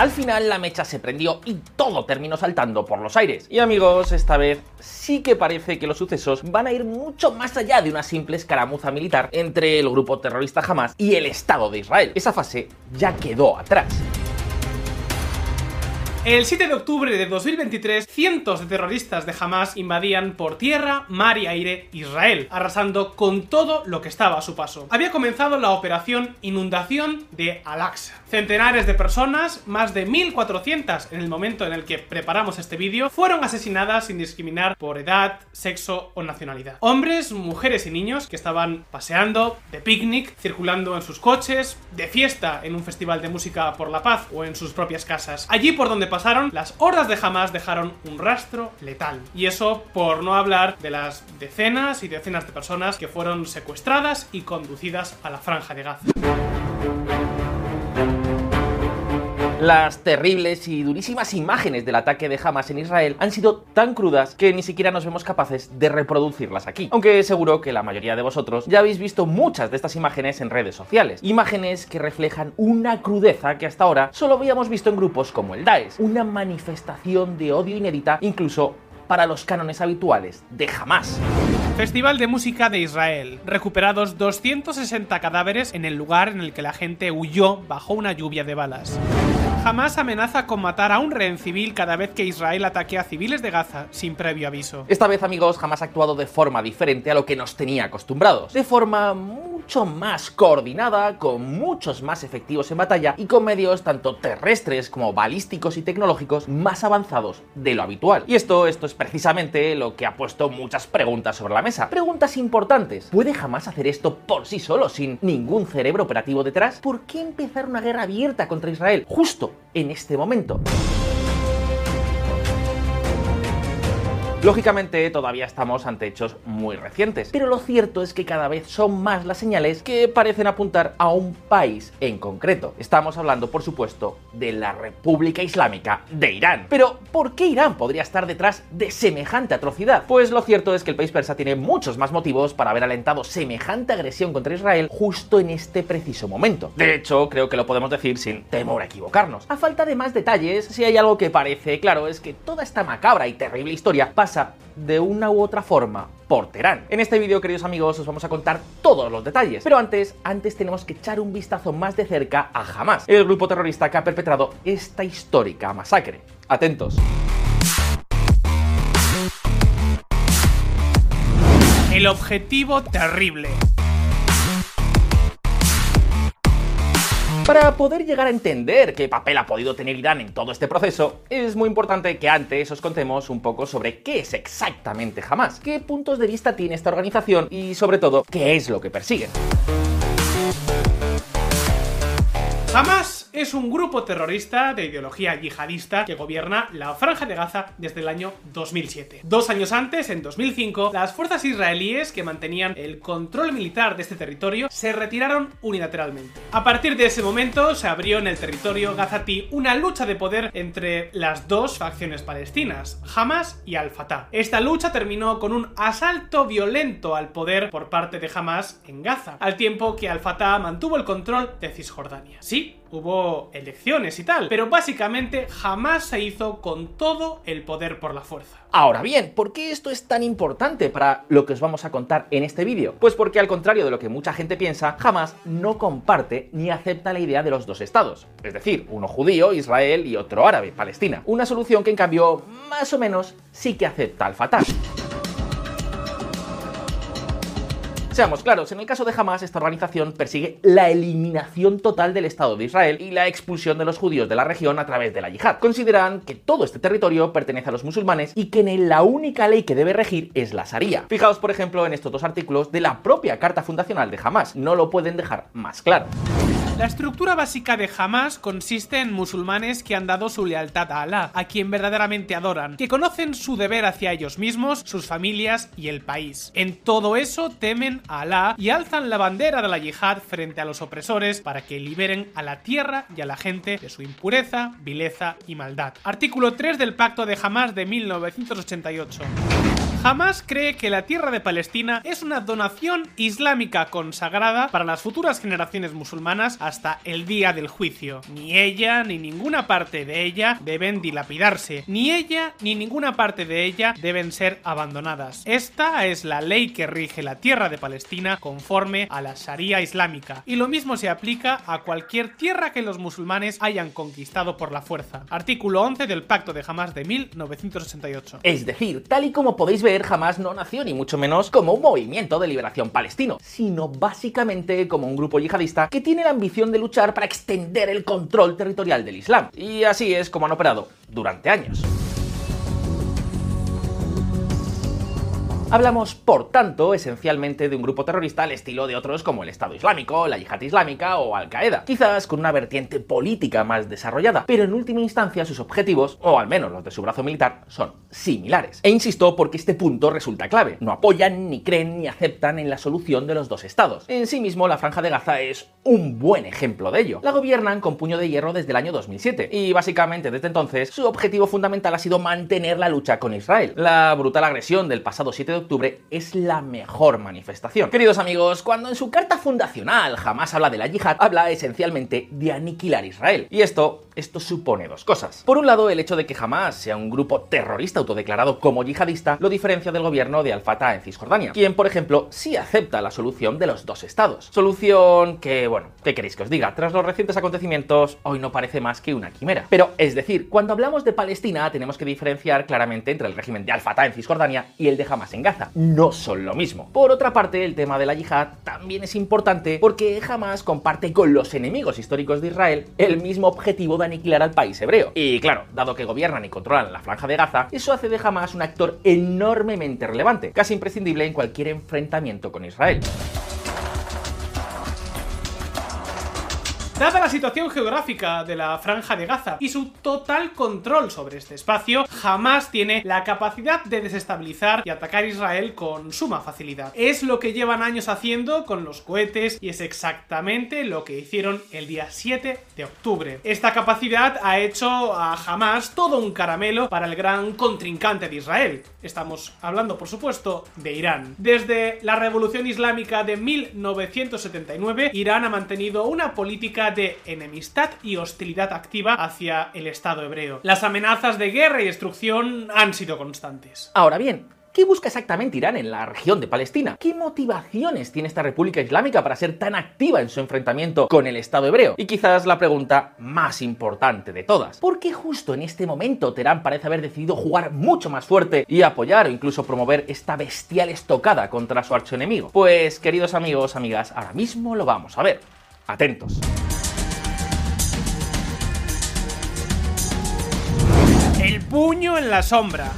Al final la mecha se prendió y todo terminó saltando por los aires. Y amigos, esta vez sí que parece que los sucesos van a ir mucho más allá de una simple escaramuza militar entre el grupo terrorista Hamas y el Estado de Israel. Esa fase ya quedó atrás. El 7 de octubre de 2023, cientos de terroristas de Hamas invadían por tierra, mar y aire Israel, arrasando con todo lo que estaba a su paso. Había comenzado la operación Inundación de Al-Aqsa. Centenares de personas, más de 1400 en el momento en el que preparamos este vídeo, fueron asesinadas sin discriminar por edad, sexo o nacionalidad. Hombres, mujeres y niños que estaban paseando, de picnic, circulando en sus coches, de fiesta en un festival de música por la paz o en sus propias casas. Allí por donde pasaron, las hordas de Hamas dejaron un rastro letal. Y eso por no hablar de las decenas y decenas de personas que fueron secuestradas y conducidas a la franja de Gaza. Las terribles y durísimas imágenes del ataque de Hamas en Israel han sido tan crudas que ni siquiera nos vemos capaces de reproducirlas aquí. Aunque seguro que la mayoría de vosotros ya habéis visto muchas de estas imágenes en redes sociales. Imágenes que reflejan una crudeza que hasta ahora solo habíamos visto en grupos como el Daesh. Una manifestación de odio inédita incluso para los cánones habituales de Hamas. Festival de Música de Israel. Recuperados 260 cadáveres en el lugar en el que la gente huyó bajo una lluvia de balas. Hamas amenaza con matar a un rehén civil cada vez que Israel ataque a civiles de Gaza sin previo aviso. Esta vez, amigos, Hamas ha actuado de forma diferente a lo que nos tenía acostumbrados. De forma mucho más coordinada, con muchos más efectivos en batalla y con medios tanto terrestres como balísticos y tecnológicos más avanzados de lo habitual. Y esto, esto es precisamente lo que ha puesto muchas preguntas sobre la mesa. Preguntas importantes. ¿Puede Hamas hacer esto por sí solo, sin ningún cerebro operativo detrás? ¿Por qué empezar una guerra abierta contra Israel justo en este momento. Lógicamente todavía estamos ante hechos muy recientes, pero lo cierto es que cada vez son más las señales que parecen apuntar a un país en concreto. Estamos hablando, por supuesto, de la República Islámica de Irán. Pero, ¿por qué Irán podría estar detrás de semejante atrocidad? Pues lo cierto es que el país persa tiene muchos más motivos para haber alentado semejante agresión contra Israel justo en este preciso momento. De hecho, creo que lo podemos decir sin temor a equivocarnos. A falta de más detalles, si hay algo que parece claro es que toda esta macabra y terrible historia pasa de una u otra forma por Teherán. En este vídeo, queridos amigos, os vamos a contar todos los detalles. Pero antes, antes tenemos que echar un vistazo más de cerca a Hamas, el grupo terrorista que ha perpetrado esta histórica masacre. Atentos. El objetivo terrible. Para poder llegar a entender qué papel ha podido tener Irán en todo este proceso, es muy importante que antes os contemos un poco sobre qué es exactamente Hamas, qué puntos de vista tiene esta organización y sobre todo qué es lo que persiguen. Hamas es un grupo terrorista de ideología yihadista que gobierna la Franja de Gaza desde el año 2007. Dos años antes, en 2005, las fuerzas israelíes que mantenían el control militar de este territorio se retiraron unilateralmente. A partir de ese momento se abrió en el territorio gazatí una lucha de poder entre las dos facciones palestinas, Hamas y Al-Fatah. Esta lucha terminó con un asalto violento al poder por parte de Hamas en Gaza, al tiempo que Al-Fatah mantuvo el control de Cisjordania. Sí, hubo elecciones y tal, pero básicamente jamás se hizo con todo el poder por la fuerza. Ahora bien, ¿por qué esto es tan importante para lo que os vamos a contar en este vídeo? Pues porque al contrario de lo que mucha gente piensa, jamás no comparte ni acepta la idea de los dos estados, es decir, uno judío, Israel, y otro árabe, Palestina. Una solución que en cambio, más o menos, sí que acepta al Fatah. Seamos claros, en el caso de Hamas, esta organización persigue la eliminación total del Estado de Israel y la expulsión de los judíos de la región a través de la yihad. Consideran que todo este territorio pertenece a los musulmanes y que en él la única ley que debe regir es la Sharia. Fijaos, por ejemplo, en estos dos artículos de la propia carta fundacional de Hamas. No lo pueden dejar más claro. La estructura básica de Hamas consiste en musulmanes que han dado su lealtad a Alá, a quien verdaderamente adoran, que conocen su deber hacia ellos mismos, sus familias y el país. En todo eso temen a Alá y alzan la bandera de la yihad frente a los opresores para que liberen a la tierra y a la gente de su impureza, vileza y maldad. Artículo 3 del Pacto de Hamas de 1988. Jamás cree que la tierra de Palestina es una donación islámica consagrada para las futuras generaciones musulmanas hasta el día del juicio. Ni ella ni ninguna parte de ella deben dilapidarse, ni ella ni ninguna parte de ella deben ser abandonadas. Esta es la ley que rige la tierra de Palestina conforme a la Sharia islámica, y lo mismo se aplica a cualquier tierra que los musulmanes hayan conquistado por la fuerza. Artículo 11 del Pacto de Hamas de 1968. Es decir, tal y como podéis ver, Hamas no nació ni mucho menos como un movimiento de liberación palestino, sino básicamente como un grupo yihadista que tiene la ambición de luchar para extender el control territorial del Islam. Y así es como han operado durante años. Hablamos, por tanto, esencialmente de un grupo terrorista al estilo de otros como el Estado Islámico, la Yihad Islámica o Al-Qaeda, quizás con una vertiente política más desarrollada, pero en última instancia sus objetivos, o al menos los de su brazo militar, son similares. E insisto porque este punto resulta clave. No apoyan, ni creen, ni aceptan en la solución de los dos estados. En sí mismo, la Franja de Gaza es un buen ejemplo de ello. La gobiernan con puño de hierro desde el año 2007, y básicamente desde entonces su objetivo fundamental ha sido mantener la lucha con Israel. La brutal agresión del pasado 7 de octubre es la mejor manifestación. Queridos amigos, cuando en su carta fundacional jamás habla de la yihad, habla esencialmente de aniquilar Israel. Y esto, esto supone dos cosas. Por un lado, el hecho de que jamás sea un grupo terrorista autodeclarado como yihadista lo diferencia del gobierno de Al-Fatah en Cisjordania, quien, por ejemplo, sí acepta la solución de los dos estados. Solución que, bueno, ¿qué queréis que os diga? Tras los recientes acontecimientos, hoy no parece más que una quimera. Pero, es decir, cuando hablamos de Palestina, tenemos que diferenciar claramente entre el régimen de Al-Fatah en Cisjordania y el de Hamas en Gaza no son lo mismo. Por otra parte, el tema de la yihad también es importante porque Hamas comparte con los enemigos históricos de Israel el mismo objetivo de aniquilar al país hebreo. Y claro, dado que gobiernan y controlan la franja de Gaza, eso hace de Hamas un actor enormemente relevante, casi imprescindible en cualquier enfrentamiento con Israel. Dada la situación geográfica de la franja de Gaza y su total control sobre este espacio, jamás tiene la capacidad de desestabilizar y atacar Israel con suma facilidad. Es lo que llevan años haciendo con los cohetes y es exactamente lo que hicieron el día 7 de octubre. Esta capacidad ha hecho a Hamas todo un caramelo para el gran contrincante de Israel. Estamos hablando, por supuesto, de Irán. Desde la revolución islámica de 1979, Irán ha mantenido una política de enemistad y hostilidad activa hacia el Estado hebreo. Las amenazas de guerra y destrucción han sido constantes. Ahora bien, ¿Qué busca exactamente Irán en la región de Palestina? ¿Qué motivaciones tiene esta República Islámica para ser tan activa en su enfrentamiento con el Estado hebreo? Y quizás la pregunta más importante de todas. ¿Por qué justo en este momento Teherán parece haber decidido jugar mucho más fuerte y apoyar o incluso promover esta bestial estocada contra su archoenemigo? Pues, queridos amigos, amigas, ahora mismo lo vamos a ver. Atentos. Puño en la sombra.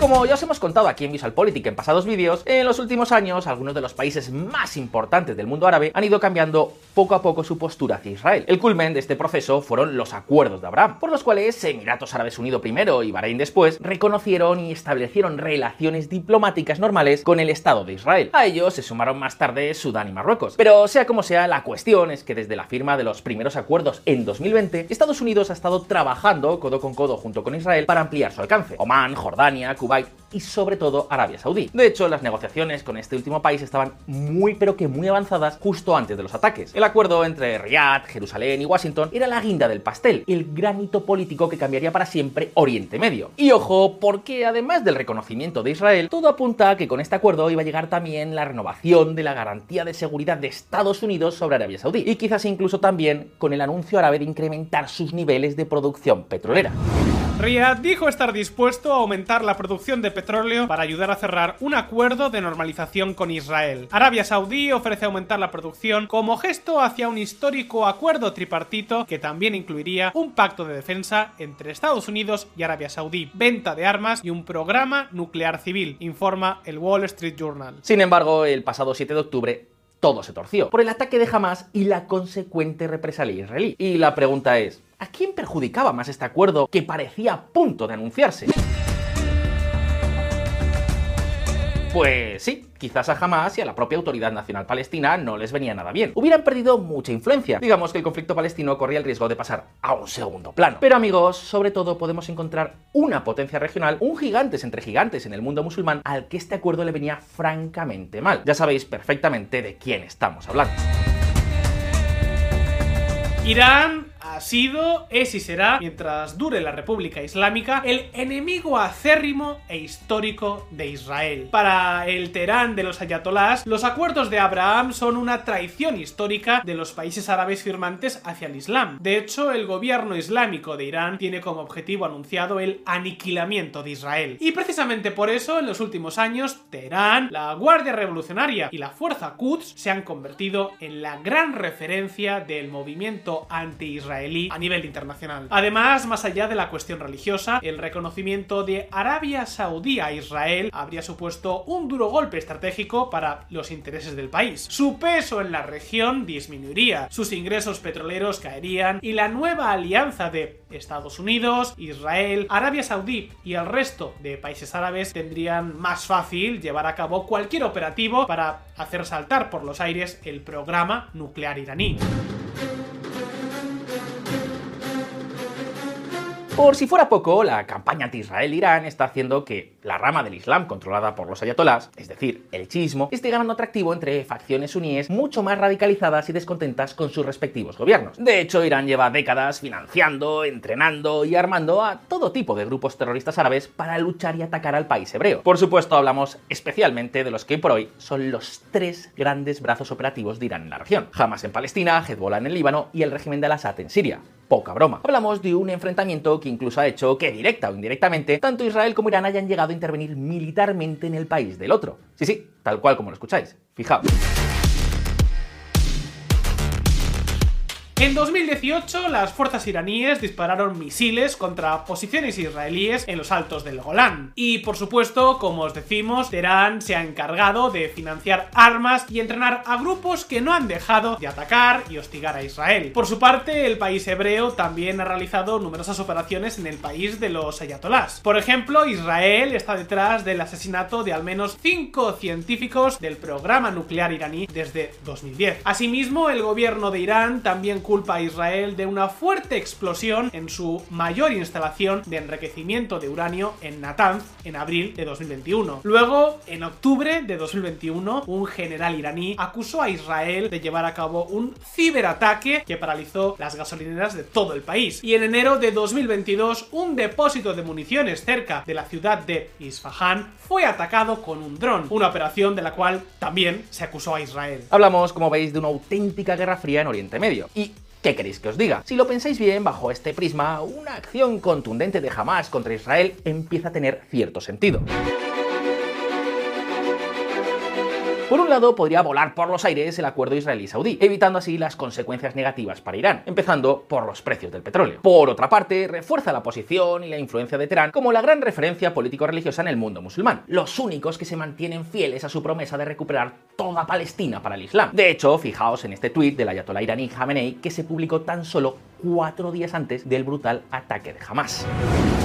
Como ya os hemos contado aquí en VisualPolitik en pasados vídeos, en los últimos años algunos de los países más importantes del mundo árabe han ido cambiando poco a poco su postura hacia Israel. El culmen de este proceso fueron los acuerdos de Abraham, por los cuales Emiratos Árabes Unidos primero y Bahrein después reconocieron y establecieron relaciones diplomáticas normales con el Estado de Israel. A ellos se sumaron más tarde Sudán y Marruecos. Pero sea como sea, la cuestión es que desde la firma de los primeros acuerdos en 2020, Estados Unidos ha estado trabajando codo con codo junto con Israel para ampliar su alcance. Omán, Jordania, Cuba y sobre todo Arabia Saudí. De hecho, las negociaciones con este último país estaban muy pero que muy avanzadas justo antes de los ataques. El acuerdo entre Riyadh, Jerusalén y Washington era la guinda del pastel, el granito político que cambiaría para siempre Oriente Medio. Y ojo, porque además del reconocimiento de Israel, todo apunta a que con este acuerdo iba a llegar también la renovación de la garantía de seguridad de Estados Unidos sobre Arabia Saudí. Y quizás incluso también con el anuncio árabe de incrementar sus niveles de producción petrolera. Riyadh dijo estar dispuesto a aumentar la producción de petróleo para ayudar a cerrar un acuerdo de normalización con Israel. Arabia Saudí ofrece aumentar la producción como gesto hacia un histórico acuerdo tripartito que también incluiría un pacto de defensa entre Estados Unidos y Arabia Saudí, venta de armas y un programa nuclear civil, informa el Wall Street Journal. Sin embargo, el pasado 7 de octubre todo se torció por el ataque de Hamas y la consecuente represalia israelí. Y la pregunta es, ¿A quién perjudicaba más este acuerdo que parecía a punto de anunciarse? Pues sí, quizás a Hamas y a la propia Autoridad Nacional Palestina no les venía nada bien. Hubieran perdido mucha influencia. Digamos que el conflicto palestino corría el riesgo de pasar a un segundo plano. Pero amigos, sobre todo podemos encontrar una potencia regional, un gigantes entre gigantes en el mundo musulmán, al que este acuerdo le venía francamente mal. Ya sabéis perfectamente de quién estamos hablando. Irán ha sido, es y será, mientras dure la República Islámica, el enemigo acérrimo e histórico de Israel. Para el Teherán de los ayatolás, los acuerdos de Abraham son una traición histórica de los países árabes firmantes hacia el Islam. De hecho, el gobierno islámico de Irán tiene como objetivo anunciado el aniquilamiento de Israel. Y precisamente por eso, en los últimos años, Teherán, la Guardia Revolucionaria y la Fuerza Quds se han convertido en la gran referencia del movimiento anti-israelí a nivel internacional. Además, más allá de la cuestión religiosa, el reconocimiento de Arabia Saudí a Israel habría supuesto un duro golpe estratégico para los intereses del país. Su peso en la región disminuiría, sus ingresos petroleros caerían y la nueva alianza de Estados Unidos, Israel, Arabia Saudí y el resto de países árabes tendrían más fácil llevar a cabo cualquier operativo para hacer saltar por los aires el programa nuclear iraní. Por si fuera poco, la campaña anti-Israel-Irán está haciendo que la rama del Islam controlada por los ayatolás, es decir, el chiismo, esté ganando atractivo entre facciones suníes mucho más radicalizadas y descontentas con sus respectivos gobiernos. De hecho, Irán lleva décadas financiando, entrenando y armando a todo tipo de grupos terroristas árabes para luchar y atacar al país hebreo. Por supuesto, hablamos especialmente de los que por hoy son los tres grandes brazos operativos de Irán en la región. Hamas en Palestina, Hezbollah en el Líbano y el régimen de Al-Assad en Siria poca broma. Hablamos de un enfrentamiento que incluso ha hecho que directa o indirectamente tanto Israel como Irán hayan llegado a intervenir militarmente en el país del otro. Sí, sí, tal cual como lo escucháis. Fijaos. En 2018, las fuerzas iraníes dispararon misiles contra posiciones israelíes en los altos del Golán. Y por supuesto, como os decimos, Teherán se ha encargado de financiar armas y entrenar a grupos que no han dejado de atacar y hostigar a Israel. Por su parte, el país hebreo también ha realizado numerosas operaciones en el país de los ayatolás. Por ejemplo, Israel está detrás del asesinato de al menos 5 científicos del programa nuclear iraní desde 2010. Asimismo, el gobierno de Irán también culpa a Israel de una fuerte explosión en su mayor instalación de enriquecimiento de uranio en Natanz en abril de 2021. Luego, en octubre de 2021, un general iraní acusó a Israel de llevar a cabo un ciberataque que paralizó las gasolineras de todo el país. Y en enero de 2022, un depósito de municiones cerca de la ciudad de Isfahan fue atacado con un dron, una operación de la cual también se acusó a Israel. Hablamos, como veis, de una auténtica guerra fría en Oriente Medio. Y ¿Qué queréis que os diga? Si lo pensáis bien, bajo este prisma, una acción contundente de Hamas contra Israel empieza a tener cierto sentido. Por un lado, podría volar por los aires el acuerdo israelí-saudí, evitando así las consecuencias negativas para Irán, empezando por los precios del petróleo. Por otra parte, refuerza la posición y la influencia de Teherán como la gran referencia político-religiosa en el mundo musulmán, los únicos que se mantienen fieles a su promesa de recuperar toda Palestina para el Islam. De hecho, fijaos en este tuit del ayatollah iraní Khamenei que se publicó tan solo cuatro días antes del brutal ataque de Hamas.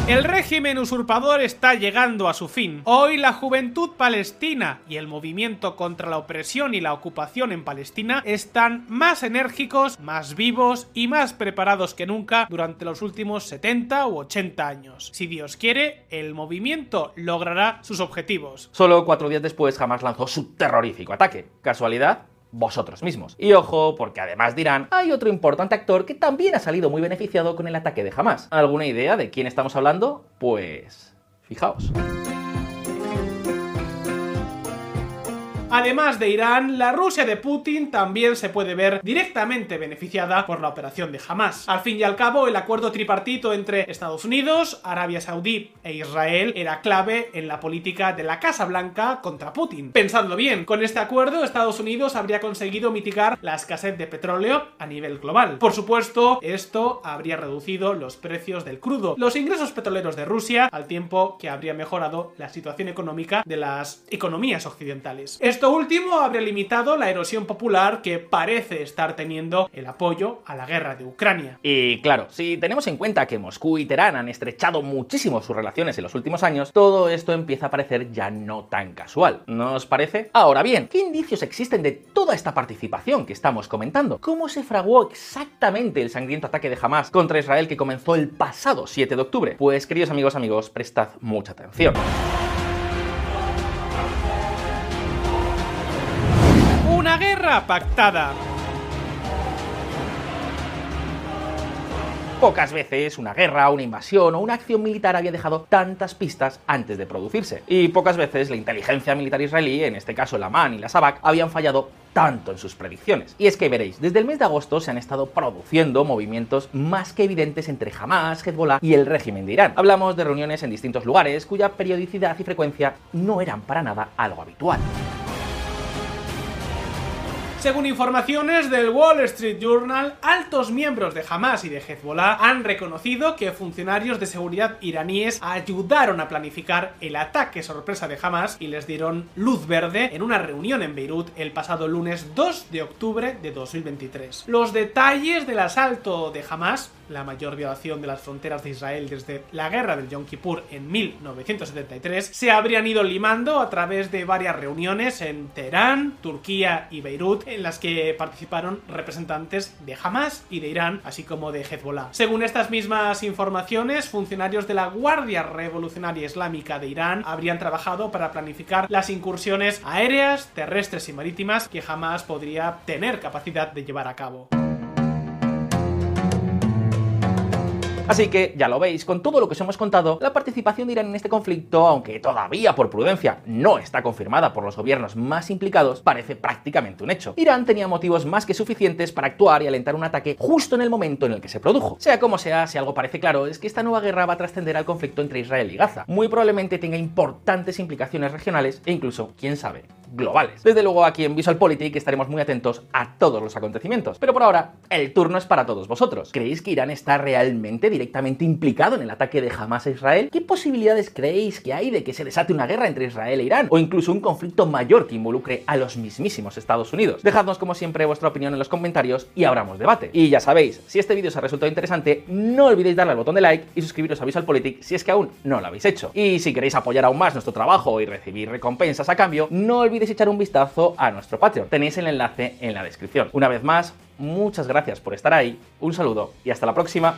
El régimen usurpador está llegando a su fin. Hoy la juventud palestina y el movimiento contra la opresión y la ocupación en Palestina están más enérgicos, más vivos y más preparados que nunca durante los últimos 70 u 80 años. Si Dios quiere, el movimiento logrará sus objetivos. Solo cuatro días después Hamas lanzó su terrorífico ataque. ¿Casualidad? Vosotros mismos. Y ojo, porque además dirán, hay otro importante actor que también ha salido muy beneficiado con el ataque de Hamas. ¿Alguna idea de quién estamos hablando? Pues... fijaos. Además de Irán, la Rusia de Putin también se puede ver directamente beneficiada por la operación de Hamas. Al fin y al cabo, el acuerdo tripartito entre Estados Unidos, Arabia Saudí e Israel era clave en la política de la Casa Blanca contra Putin. Pensadlo bien, con este acuerdo Estados Unidos habría conseguido mitigar la escasez de petróleo a nivel global. Por supuesto, esto habría reducido los precios del crudo, los ingresos petroleros de Rusia, al tiempo que habría mejorado la situación económica de las economías occidentales. Esto Esto último habría limitado la erosión popular que parece estar teniendo el apoyo a la guerra de Ucrania. Y claro, si tenemos en cuenta que Moscú y Teherán han estrechado muchísimo sus relaciones en los últimos años, todo esto empieza a parecer ya no tan casual. ¿No os parece? Ahora bien, ¿qué indicios existen de toda esta participación que estamos comentando? ¿Cómo se fraguó exactamente el sangriento ataque de Hamas contra Israel que comenzó el pasado 7 de octubre? Pues queridos amigos, amigos, prestad mucha atención. Pactada. Pocas veces una guerra, una invasión o una acción militar había dejado tantas pistas antes de producirse. Y pocas veces la inteligencia militar israelí, en este caso la MAN y la SABAK, habían fallado tanto en sus predicciones. Y es que veréis, desde el mes de agosto se han estado produciendo movimientos más que evidentes entre Hamas, Hezbollah y el régimen de Irán. Hablamos de reuniones en distintos lugares cuya periodicidad y frecuencia no eran para nada algo habitual. Según informaciones del Wall Street Journal, altos miembros de Hamas y de Hezbollah han reconocido que funcionarios de seguridad iraníes ayudaron a planificar el ataque sorpresa de Hamas y les dieron luz verde en una reunión en Beirut el pasado lunes 2 de octubre de 2023. Los detalles del asalto de Hamas la mayor violación de las fronteras de Israel desde la guerra del Yom Kippur en 1973, se habrían ido limando a través de varias reuniones en Teherán, Turquía y Beirut, en las que participaron representantes de Hamas y de Irán, así como de Hezbollah. Según estas mismas informaciones, funcionarios de la Guardia Revolucionaria Islámica de Irán habrían trabajado para planificar las incursiones aéreas, terrestres y marítimas que Hamas podría tener capacidad de llevar a cabo. Así que, ya lo veis, con todo lo que os hemos contado, la participación de Irán en este conflicto, aunque todavía por prudencia no está confirmada por los gobiernos más implicados, parece prácticamente un hecho. Irán tenía motivos más que suficientes para actuar y alentar un ataque justo en el momento en el que se produjo. Sea como sea, si algo parece claro, es que esta nueva guerra va a trascender al conflicto entre Israel y Gaza. Muy probablemente tenga importantes implicaciones regionales e incluso, quién sabe, globales. Desde luego aquí en VisualPolitik estaremos muy atentos a todos los acontecimientos. Pero por ahora, el turno es para todos vosotros. ¿Creéis que Irán está realmente directamente implicado en el ataque de Hamas a Israel? ¿Qué posibilidades creéis que hay de que se desate una guerra entre Israel e Irán? O incluso un conflicto mayor que involucre a los mismísimos Estados Unidos. Dejadnos como siempre vuestra opinión en los comentarios y abramos debate. Y ya sabéis, si este vídeo os ha resultado interesante, no olvidéis darle al botón de like y suscribiros a VisualPolitik si es que aún no lo habéis hecho. Y si queréis apoyar aún más nuestro trabajo y recibir recompensas a cambio, no olvidéis echar un vistazo a nuestro Patreon. Tenéis el enlace en la descripción. Una vez más, muchas gracias por estar ahí, un saludo y hasta la próxima.